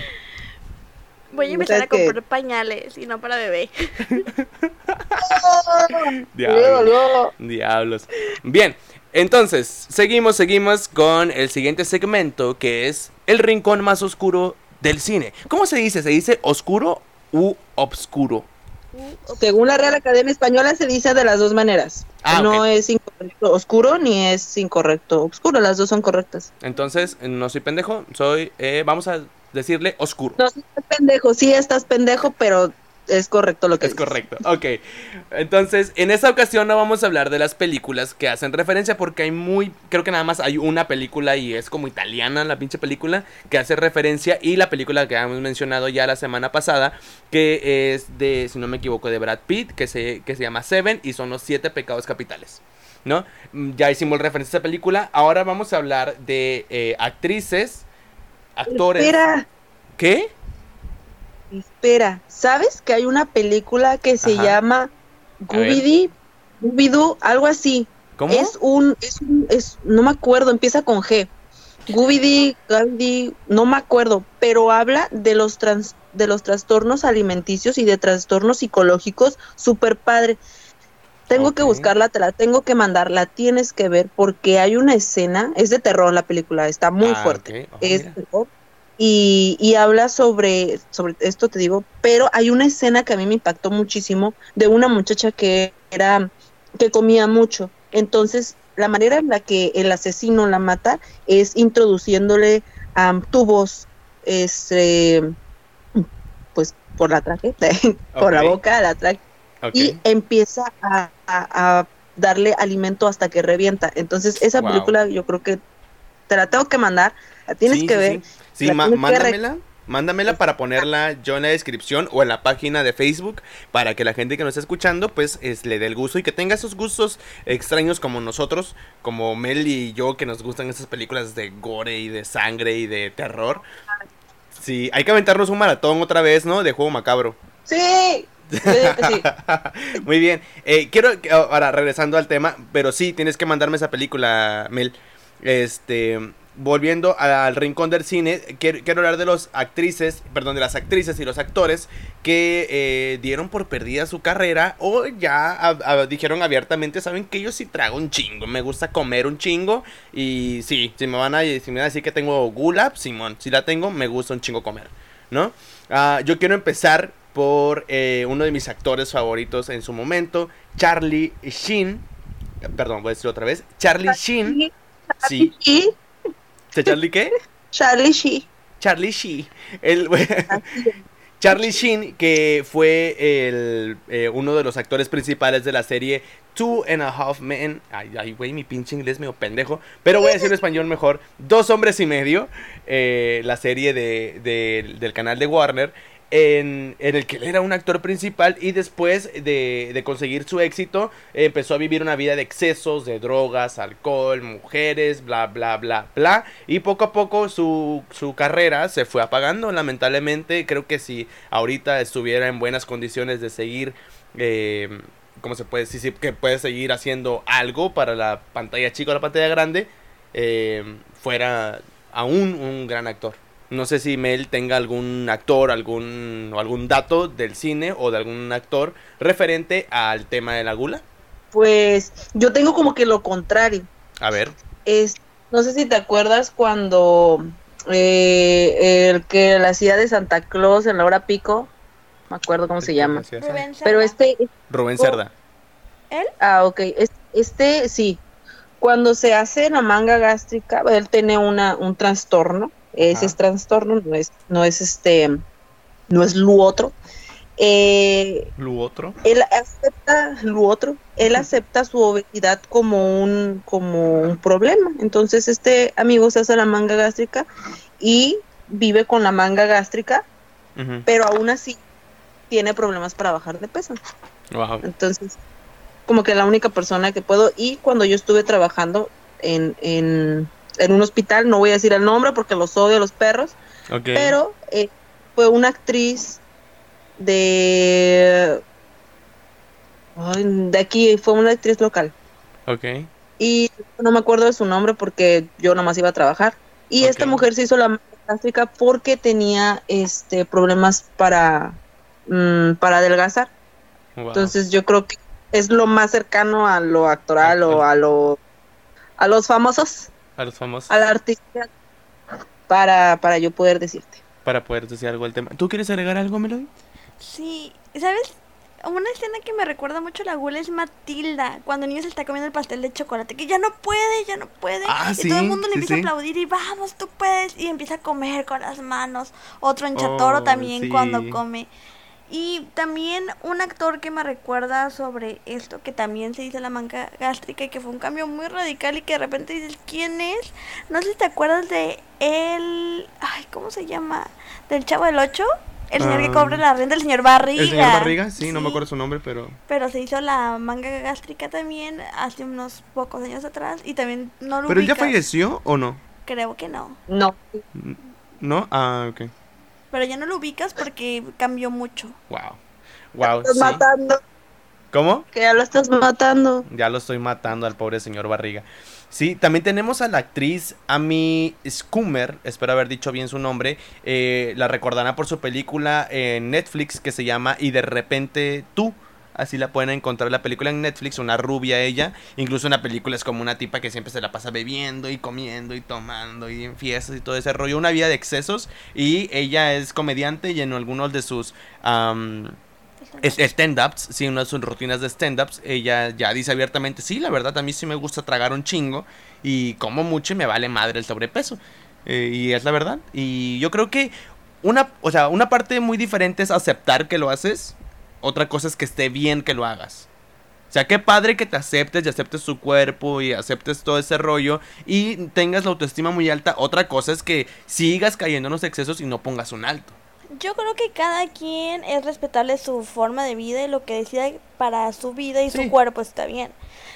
Voy a empezar a comprar pañales y no para bebé. Diablos. Diablos. Bien, entonces, seguimos, seguimos con el siguiente segmento que es el rincón más oscuro del cine. ¿Cómo se dice? ¿Se dice oscuro u obscuro? Según la Real Academia Española se dice de las dos maneras. Ah, no es incorrecto oscuro ni es incorrecto oscuro, las dos son correctas. Entonces, no soy pendejo, soy, eh, vamos a decirle oscuro. No, sí estás pendejo, sí estás pendejo, pero es correcto lo que Es dices. correcto, ok. Entonces, en esta ocasión no vamos a hablar de las películas que hacen referencia porque hay muy, creo que nada más hay una película y es como italiana la pinche película que hace referencia y la película que hemos mencionado ya la semana pasada que es de, si no me equivoco, de Brad Pitt que se, que se llama Seven y son los siete pecados capitales. ¿No? Mm, Ya hicimos referencia a esa película. Ahora vamos a hablar de eh, actrices, actores. Espera, ¿Qué? Espera. ¿Sabes que hay una película que se Ajá. llama. Gubidi, Gubidu, algo así? ¿Cómo? Es un, es un, es, no me acuerdo, empieza con G. Gubidi, Gabidi, no me acuerdo, pero habla de los trans, de los trastornos alimenticios y de trastornos psicológicos, súper padre. Tengo que buscarla, te la tengo que mandar, la tienes que ver porque hay una escena, es de terror la película, está muy Ah, fuerte. Oh, es mira. Y, y habla sobre, sobre esto te digo, pero hay una escena que a mí me impactó muchísimo de una muchacha que era, que comía mucho, entonces la manera en la que el asesino la mata es introduciéndole am, tubos, este, pues por la traje, por la boca, la traje y empieza a, a- a darle alimento hasta que revienta. Entonces, esa Wow. película yo creo que te la tengo que mandar, la tienes Sí, que ver. Sí, Sí, La ma- mándamela. Mándamela para ponerla yo en la descripción o en la página de Facebook para que la gente que nos está escuchando pues es, le dé el gusto y que tenga esos gustos extraños como nosotros, como Mel y yo que nos gustan esas películas de gore y de sangre y de terror. Sí, hay que aventarnos un maratón otra vez, ¿no? De juego macabro. Sí. sí. Muy bien. Eh, quiero, ahora regresando al tema, pero sí, tienes que mandarme esa película, Mel. Este, volviendo al rincón del cine, quiero, hablar de los actrices, perdón, de las actrices y los actores que eh, dieron por perdida su carrera o ya dijeron abiertamente, saben que yo sí trago un chingo, me gusta comer un chingo y sí, si me van a, si me van a decir que tengo gula, Simón, si la tengo, me gusta un chingo comer, ¿no? Ah, yo quiero empezar por eh, uno de mis actores favoritos en su momento, Charlie Sheen. Perdón, voy a decirlo otra vez. Charlie Sheen. Sí. ¿Charlie qué? Charlie Sheen. Charlie Sheen. El, Charlie Sheen, que fue el, eh, uno de los actores principales de la serie Two and a Half Men. Ay, ay, güey, mi pinche inglés medio pendejo. Pero voy a decir en español mejor. Dos hombres y medio. Eh, la serie de, del canal de Warner en, el que él era un actor principal y después de, conseguir su éxito empezó a vivir una vida de excesos, de drogas, alcohol, mujeres, bla, bla, bla, bla. Y poco a poco su, carrera se fue apagando, lamentablemente. Creo que si ahorita estuviera en buenas condiciones de seguir... Eh, ¿Cómo se puede decir? Que puede seguir haciendo algo para la pantalla chica o la pantalla grande. Eh, fuera aún un gran actor. No sé si Mel tenga algún actor, algún, o algún dato del cine o de algún actor referente al tema de la gula. Pues yo tengo como que lo contrario. A ver. Es, no sé si te acuerdas cuando eh, el que la hacía de Santa Claus en la hora pico, me acuerdo cómo se llama. Pero este... Rubén Cerda. ¿Él? Ah, ok. Este, sí. Cuando se hace la manga gástrica, él tiene una, un trastorno ese es trastorno, no es, no es este, no es lu otro. Eh, lu otro. Él acepta lu otro, él acepta su obesidad como un, como un problema. Entonces este amigo se hace la manga gástrica y vive con la manga gástrica, pero aún así tiene problemas para bajar de peso. Entonces, como que la única persona que puedo, y cuando yo estuve trabajando en, en en un hospital, no voy a decir el nombre porque los odio a los perros, pero eh, fue una actriz de... de aquí, fue una actriz local. Ok. Y no me acuerdo de su nombre porque yo nomás iba a trabajar. Y esta mujer se hizo la plástica porque tenía este problemas para, mm, para adelgazar. Entonces yo creo que es lo más cercano a lo actoral o a lo a los famosos. A los famosos. Al artista para, para yo poder decirte. Para poder decir algo al tema. ¿Tú quieres agregar algo, Melody? Sí, ¿sabes? Una escena que me recuerda mucho a la gula es Matilda, cuando el niño se está comiendo el pastel de chocolate, que ya no puede, ya no puede. Ah, y todo el mundo le empieza a aplaudir y vamos, tú puedes. Y empieza a comer con las manos. Otro enchatoro oh, también cuando come. Y también un actor que me recuerda sobre esto, que también se dice la manca gástrica y que fue un cambio muy radical y que de repente dices, ¿quién es? No sé si te acuerdas de él, ay, ¿cómo se llama? Del Chavo del Ocho, el señor que cobra la renta, el señor Barriga. El señor Barriga, sí, no me acuerdo su nombre, pero... Pero se hizo la manga gástrica también hace unos pocos años atrás y también no lo ¿Pero él ya falleció o no? Creo que no. No. ¿No? Ah, ok. Pero ya no lo ubicas porque cambió mucho. Wow. Wow. Estás matando. ¿Cómo? Que ya lo estás matando. Ya lo estoy matando al pobre señor Barriga. Sí, también tenemos a la actriz Amy Schumer, espero haber dicho bien su nombre. Eh, la recordarán por su película en Netflix que se llama Y de repente tú. Así la pueden encontrar la película en Netflix, una rubia ella. Incluso una película es como una tipa que siempre se la pasa bebiendo y comiendo y tomando y en fiestas y todo ese rollo. Una vida de excesos. Y ella es comediante y en algunos de sus... stand-ups, sí, una de sus rutinas de stand-ups, ella ya dice abiertamente, sí, la verdad, a mí sí me gusta tragar un chingo y como mucho y me vale madre el sobrepeso. Eh, y es la verdad. Y yo creo que una, o sea, una parte muy diferente es aceptar que lo haces otra cosa es que esté bien que lo hagas. sea, qué padre que te aceptes y aceptes tu cuerpo y aceptes todo ese rollo y tengas la autoestima muy alta. Otra cosa es que sigas cayendo en los excesos y no pongas un alto. Yo creo que cada quien es respetable su forma de vida y lo que decida para su vida y su cuerpo está bien.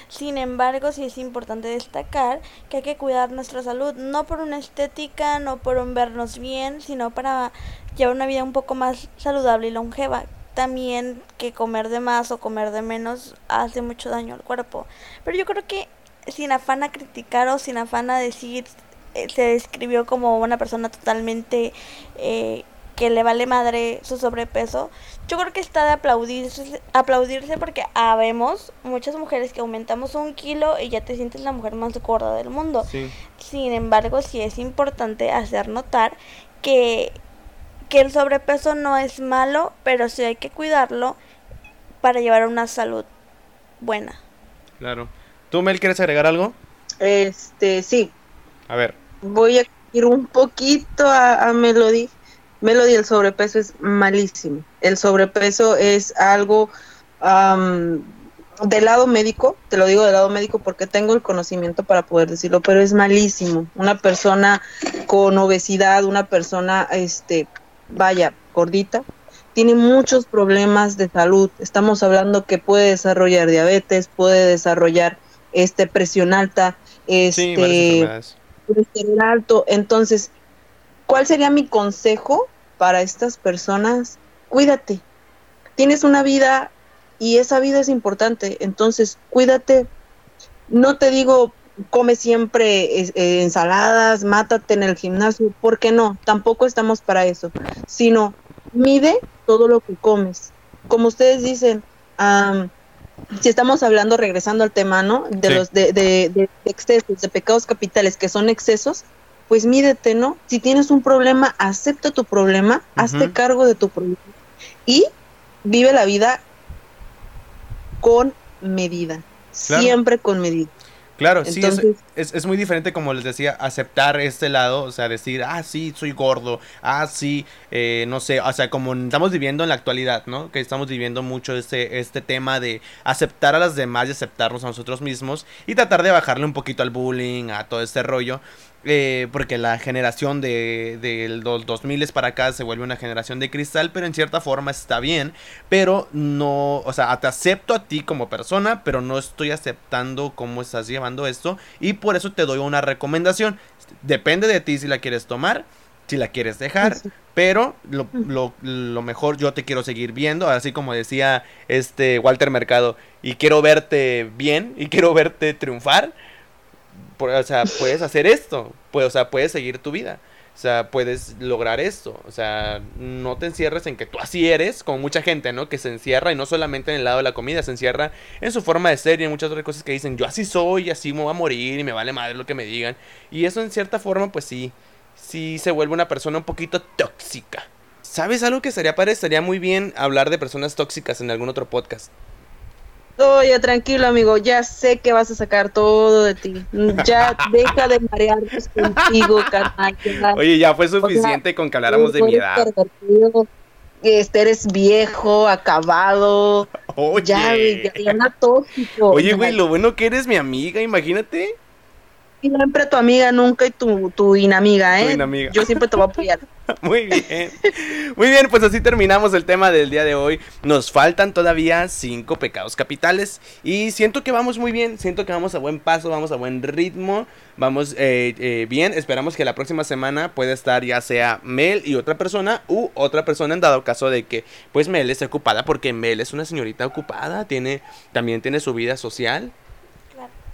Sin embargo, sí es importante destacar que hay que cuidar nuestra salud, no por una estética, no por un vernos bien, sino para llevar una vida un poco más saludable y longeva. También que comer de más o comer de menos hace mucho daño al cuerpo. Pero yo creo que sin afán a criticar o sin afán a decir, eh, se describió como una persona totalmente eh, que le vale madre su sobrepeso, yo creo que está de aplaudirse, aplaudirse porque habemos muchas mujeres que aumentamos un kilo y ya te sientes la mujer más gorda del mundo. Sin embargo, sí es importante hacer notar que, que el sobrepeso no es malo, pero sí hay que cuidarlo para llevar una salud buena. Claro. ¿Tú, Mel, quieres agregar algo? Este, sí. A ver. Voy a ir un poquito a, a Melody Melody, el sobrepeso es malísimo. El sobrepeso es algo del lado médico, te lo digo del lado médico porque tengo el conocimiento para poder decirlo, pero es malísimo. Una persona con obesidad, una persona, este, vaya, gordita, tiene muchos problemas de salud. Estamos hablando que puede desarrollar diabetes, puede desarrollar este presión alta, este presión alto. Entonces, ¿cuál sería mi consejo para estas personas, cuídate. Tienes una vida y esa vida es importante, entonces cuídate. No te digo come siempre eh, ensaladas, mátate en el gimnasio, porque no, tampoco estamos para eso, sino mide todo lo que comes. Como ustedes dicen, si estamos hablando, regresando al tema, ¿no? De los de, de excesos, de pecados capitales, que son excesos, pues mídete, ¿no? Si tienes un problema, acepta tu problema, hazte cargo de tu problema y vive la vida con medida, siempre con medida. Claro, sí, es, es, muy diferente, como les decía, aceptar este lado, o sea, decir, ah, sí, soy gordo, ah, sí, eh, no sé, o sea, como estamos viviendo en la actualidad, ¿no? Que estamos viviendo mucho este, este tema de aceptar a las demás y aceptarnos a nosotros mismos y tratar de bajarle un poquito al bullying, a todo este rollo. Eh, porque la generación de, de los 2000 para acá se vuelve una generación de cristal, pero en cierta forma está bien. Pero no, o sea, te acepto a ti como persona, pero no estoy aceptando cómo estás llevando esto. Y por eso te doy una recomendación. Depende de ti si la quieres tomar, si la quieres dejar. Pero lo, lo, lo mejor yo te quiero seguir viendo, así como decía este Walter Mercado, y quiero verte bien, y quiero verte triunfar o sea, puedes hacer esto, pues, o sea, puedes seguir tu vida. O sea, puedes lograr esto. O sea, no te encierres en que tú así eres, como mucha gente, ¿no? Que se encierra y no solamente en el lado de la comida, se encierra en su forma de ser y en muchas otras cosas que dicen, yo así soy, así me voy a morir y me vale madre lo que me digan. Y eso en cierta forma, pues sí, sí se vuelve una persona un poquito tóxica. ¿Sabes algo que sería padre? Estaría muy bien hablar de personas tóxicas en algún otro podcast. Oye, tranquilo, amigo, ya sé que vas a sacar todo de ti. Ya deja de marearte contigo, carnal. Oye, ya fue suficiente con que habláramos de mi edad. Este, eres viejo, acabado. Oye. Ya, ya, ya tóxico. Oye, güey, lo bueno que eres mi amiga, imagínate. Siempre tu amiga, nunca y tu, tu inamiga, ¿eh? inamiga. Yo siempre te voy a apoyar. Muy bien. Muy bien, pues así terminamos el tema del día de hoy. Nos faltan todavía cinco pecados capitales. Y siento que vamos muy bien. Siento que vamos a buen paso, vamos a buen ritmo. Vamos eh, eh, bien. Esperamos que la próxima semana pueda estar ya sea Mel y otra persona. U otra persona en dado caso de que pues Mel esté ocupada. Porque Mel es una señorita ocupada. Tiene, también tiene su vida social.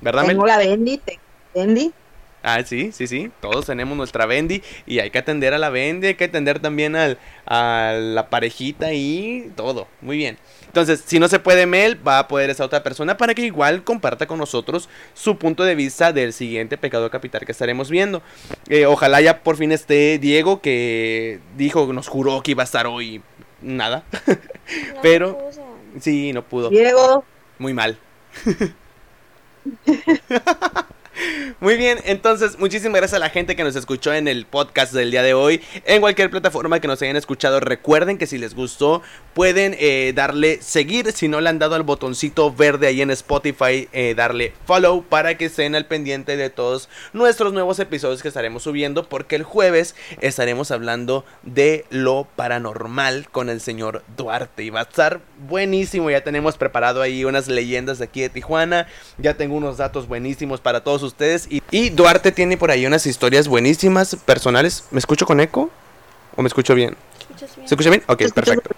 ¿Verdad, Tengo la bendita Bendy. Ah, sí, sí, sí. Todos tenemos nuestra Bendy y hay que atender a la Bendy, hay que atender también al, a la parejita y todo. Muy bien. Entonces, si no se puede Mel, va a poder esa otra persona para que igual comparta con nosotros su punto de vista del siguiente pecado capital que estaremos viendo. Eh, ojalá ya por fin esté Diego que dijo, nos juró que iba a estar hoy. Nada. Pero, sí, no pudo. Diego. Muy mal. Muy bien, entonces muchísimas gracias a la gente que nos escuchó en el podcast del día de hoy. En cualquier plataforma que nos hayan escuchado, recuerden que si les gustó pueden eh, darle seguir. Si no le han dado al botoncito verde ahí en Spotify, eh, darle follow para que estén al pendiente de todos nuestros nuevos episodios que estaremos subiendo. Porque el jueves estaremos hablando de lo paranormal con el señor Duarte. Y va buenísimo. Ya tenemos preparado ahí unas leyendas de aquí de Tijuana. Ya tengo unos datos buenísimos para todos ustedes. Y, Duarte tiene por ahí unas historias buenísimas, personales. ¿Me escucho con eco? ¿O me escucho bien? ¿Se escucha bien? Ok, perfecto.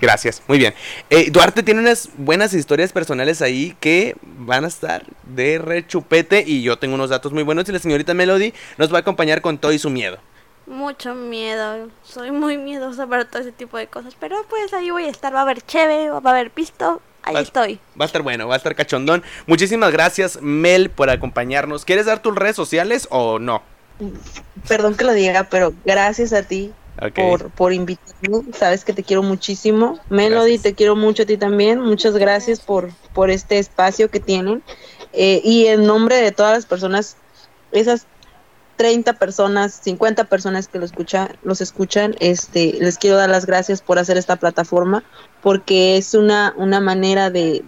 Gracias, muy bien. Eh, Duarte tiene unas buenas historias personales ahí que van a estar de rechupete y yo tengo unos datos muy buenos y la señorita Melody nos va a acompañar con todo y su miedo. Mucho miedo, soy muy miedosa para todo ese tipo de cosas, pero pues ahí voy a estar, va a haber cheve, va a haber pisto, ahí estoy. Va a estar bueno, va a estar cachondón. Muchísimas gracias Mel por acompañarnos. ¿Quieres dar tus redes sociales o no? Perdón que lo diga, pero gracias a ti por, por invitarme. Sabes que te quiero muchísimo. Melody, te quiero mucho a ti también. Muchas gracias por, por este espacio que tienen. Eh, y en nombre de todas las personas, esas 30 personas, 50 personas que lo escucha, los escuchan, este, les quiero dar las gracias por hacer esta plataforma, porque es una, una manera de,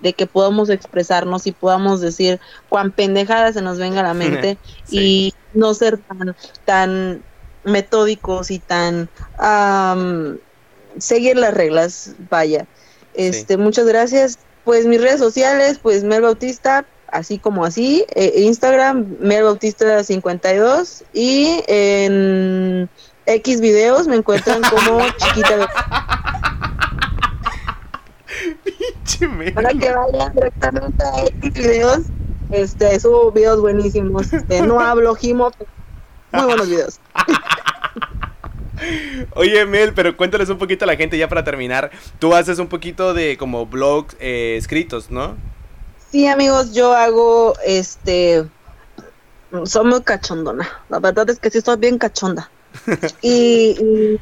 de que podamos expresarnos y podamos decir cuán pendejada se nos venga a la mente y no ser tan, tan metódicos y tan seguir las reglas, vaya. Este, muchas gracias. Pues mis redes sociales, pues Mel Bautista, así como así, eh, Instagram Mel Bautista 52 y en X videos me encuentran como chiquita. Para que vayan directamente a X videos, este, subo videos buenísimos. Este, no hablo gimo, muy buenos videos. Oye, Mel, pero cuéntales un poquito a la gente ya para terminar. Tú haces un poquito de como blogs eh, escritos, ¿no? Sí, amigos, yo hago este. Soy muy cachondona. La verdad es que sí estoy bien cachonda. y,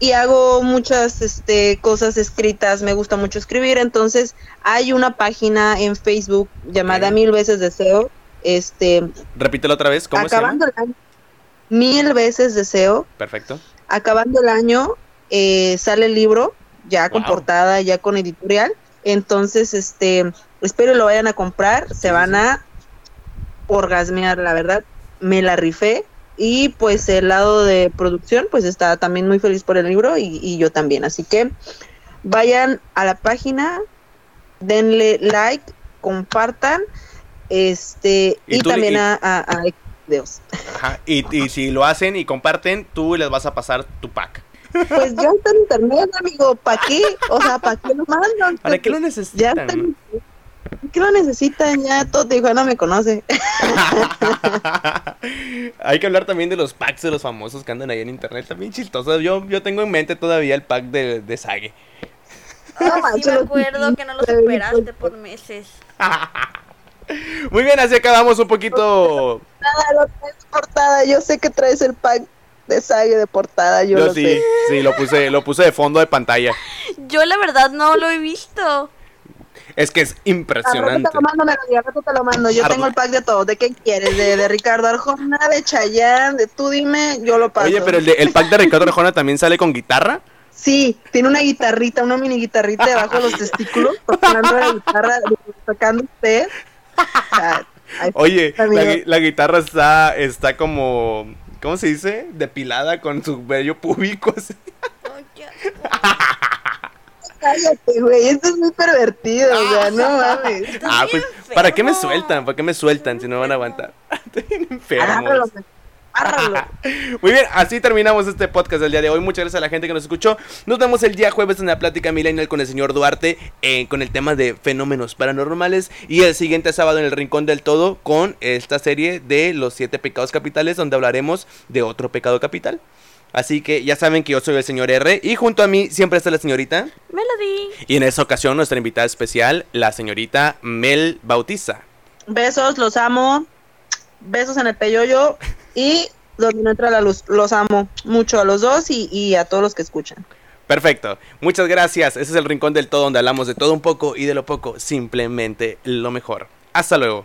y, hago muchas este, cosas escritas. Me gusta mucho escribir. Entonces, hay una página en Facebook llamada Mil veces Deseo. Este. Repítelo otra vez. ¿Cómo acabando se llama? El año, Mil veces Deseo. Perfecto acabando el año eh, sale el libro ya con portada, ya con editorial. Entonces, este, espero lo vayan a comprar, se van a orgasmear, la verdad. Me la rifé y pues el lado de producción pues está también muy feliz por el libro y, yo también. Así que vayan a la página, denle like, compartan, este y, también a, a y, si lo hacen y comparten, tú les vas a pasar tu pack. Pues ya está en internet, amigo. ¿Para qué? O sea, ¿para qué lo mandan? ¿Para qué lo necesitan? ¿Qué lo necesitan? Ya todo Tijuana me conoce. Hay que hablar también de los packs de los famosos que andan ahí en internet. También chistoso. Yo, yo tengo en mente todavía el pack de, de Sage. sí me acuerdo que no lo superaste por meses. Muy bien, así acabamos un poquito. Nada, lo portada. Yo sé que traes el pack de Sage de portada. Yo, lo sí, sé. sí, lo puse, lo puse de fondo de pantalla. Yo la verdad no lo he visto. Es que es impresionante. te lo mando, te lo mando. Yo tengo el pack de todo. ¿De qué quieres? ¿De, de Ricardo Arjona, de Chayanne, de tú dime? Yo lo paso. Oye, pero el, de, el pack de Ricardo Arjona también sale con guitarra. Sí, tiene una guitarrita, una mini guitarrita debajo de los testículos, tocando la guitarra, tocando usted. Oye, la, guitarra está, está como, ¿cómo se dice? Depilada con su vello público. Cállate, güey, esto es muy pervertido, o sea, no mames. Ah, pues, ¿para qué me sueltan? ¿Para qué me sueltan si no van a aguantar? Estoy enfermo. Muy bien, así terminamos este podcast del día de hoy. Muchas gracias a la gente que nos escuchó. Nos vemos el día jueves en la plática millennial con el señor Duarte eh, con el tema de fenómenos paranormales. Y el siguiente sábado en el Rincón del Todo con esta serie de los siete pecados capitales donde hablaremos de otro pecado capital. Así que ya saben que yo soy el señor R y junto a mí siempre está la señorita Melody. Y en esta ocasión nuestra invitada especial, la señorita Mel Bautiza. Besos, los amo. Besos en el peyoyo. y donde no entra la luz. Los amo mucho a los dos y, a todos los que escuchan. Perfecto, muchas gracias. Ese es el rincón del todo donde hablamos de todo un poco y de lo poco, simplemente lo mejor. Hasta luego.